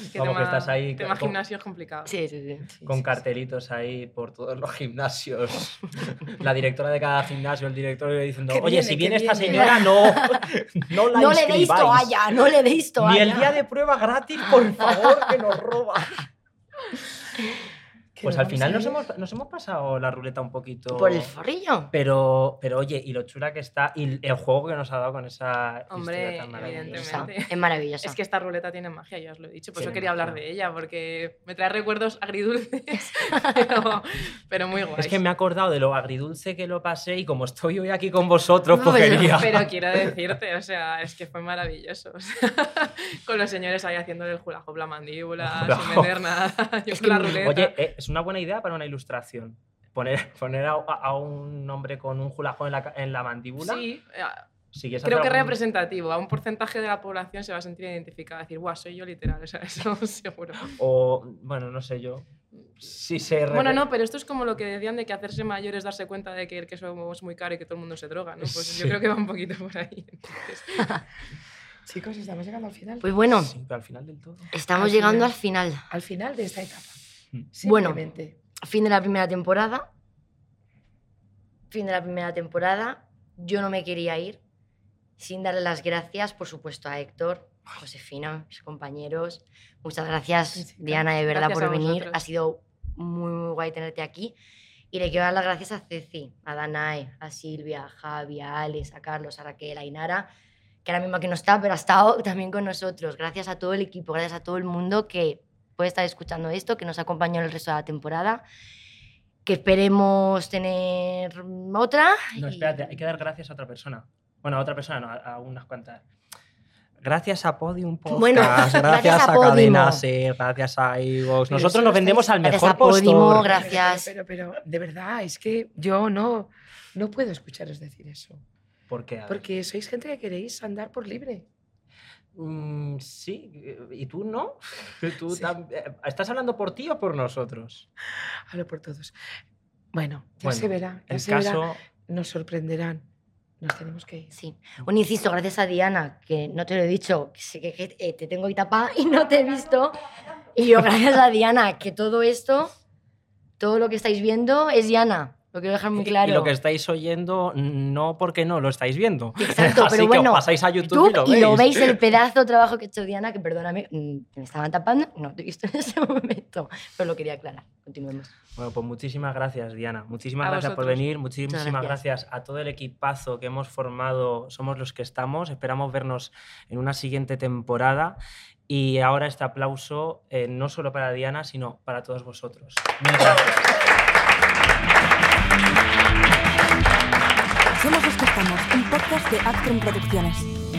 Es que Vamos, que tema, estás ahí tema con- gimnasio es complicado. Sí, sí, sí. Sí, Con sí, sí. cartelitos ahí por todos los gimnasios. La directora de cada gimnasio, el director diciendo, oye, viene, si viene esta viene". señora, no, no la No le deis toalla, no le deis toalla. Ni el día de prueba gratis, por favor, que nos roba. Pues al final nos hemos, nos hemos pasado la ruleta un poquito. Por el forrillo. Pero, pero oye, y lo chula que está, y el juego que nos ha dado con esa Hombre, historia tan maravillosa. Es maravillosa. Es que esta ruleta tiene magia, ya os lo he dicho. Por Tiene eso quería hablar de ella, porque me trae recuerdos agridulces, pero, pero muy guays. Es que me he acordado de lo agridulce que lo pasé y como estoy hoy aquí con vosotros, No, pues pero- quiero decirte, o sea, es que fue maravilloso. o sea, con los señores ahí haciéndole el hula hop la mandíbula, Hula sin vender nada. Yo Es con la ruleta. Oye, eh, es una buena idea para una ilustración. Poner, poner a, a un hombre con un julajón en la, en la mandíbula. sí, eh, Si creo que es algún- representativo. A un porcentaje de la población se va a sentir identificada. Decir, guau, soy yo literal, o sea, eso seguro. O, bueno, no sé yo. Si se Bueno, no, pero esto es como lo que decían de que hacerse mayor es darse cuenta de que el queso es muy caro y que todo el mundo se droga, ¿no? Pues Sí. yo creo que va un poquito por ahí. entonces. Chicos, estamos llegando al final. Pues bueno, Sí, pero al final del todo. estamos al llegando final. al final. al final de esta etapa. Bueno. Fin de la primera temporada. Fin de la primera temporada. Yo no me quería ir sin darle las gracias, por supuesto, a Héctor, a Josefina, mis compañeros. Muchas gracias. Diana, de verdad, por venir. Ha sido muy, muy guay tenerte aquí. Y le quiero dar las gracias a Ceci, a Danae, a Silvia, a Javi, a Alex, a Carlos, a Raquel, a Inara, que ahora mismo aquí no está, pero ha estado también con nosotros. Gracias a todo el equipo, gracias a todo el mundo que puede estar escuchando esto, que nos acompañó el resto de la temporada. Que esperemos tener otra. No, y- espérate, hay que dar gracias a otra persona. Bueno, a otra persona, no, a, a unas cuantas. Gracias a Podium Podcast, Bueno, gracias, gracias a a Cadena Podimo. Ser, gracias a. Pero Nosotros nos vendemos al Gracias mejor a Podimo, postor. gra- Gracias. Pero, pero, pero, de verdad, es que yo no, no puedo escucharos decir eso. ¿Por qué? Porque sois gente que queréis andar por libre. Mm, sí, eh, ¿y tú no? ¿Tú Sí. tam- eh, ¿Estás hablando por ti o por nosotros? Hablo por todos. Bueno, ya Bueno, se verá. Ya El se verá. caso, Nos sorprenderán. Nos tenemos que ir. Sí. Un inciso, gracias a Diana, que no te lo he dicho, que, que, que, eh, te tengo ahí tapada y no te he visto. Y yo, gracias a Diana, que todo esto, todo lo que estáis viendo es Diana. Lo quiero dejar muy y- claro. y lo que estáis oyendo, no porque no lo estáis viendo. Exacto, Así pero que bueno, os pasáis a YouTube, YouTube y lo veis. el pedazo de trabajo que ha hecho Diana, que perdóname, mm, me estaban tapando, no te he visto en ese momento, pero lo quería aclarar. Continuemos. Bueno, pues muchísimas gracias, Diana. Muchísimas A gracias por venir. Muchísimas gracias. gracias. a todo el equipazo que hemos formado. Somos los que estamos. Esperamos vernos en una siguiente temporada. Y ahora este aplauso eh, no solo para Diana, sino para todos vosotros. Mil gracias. Somos los que estamos, un podcast de Actron Producciones.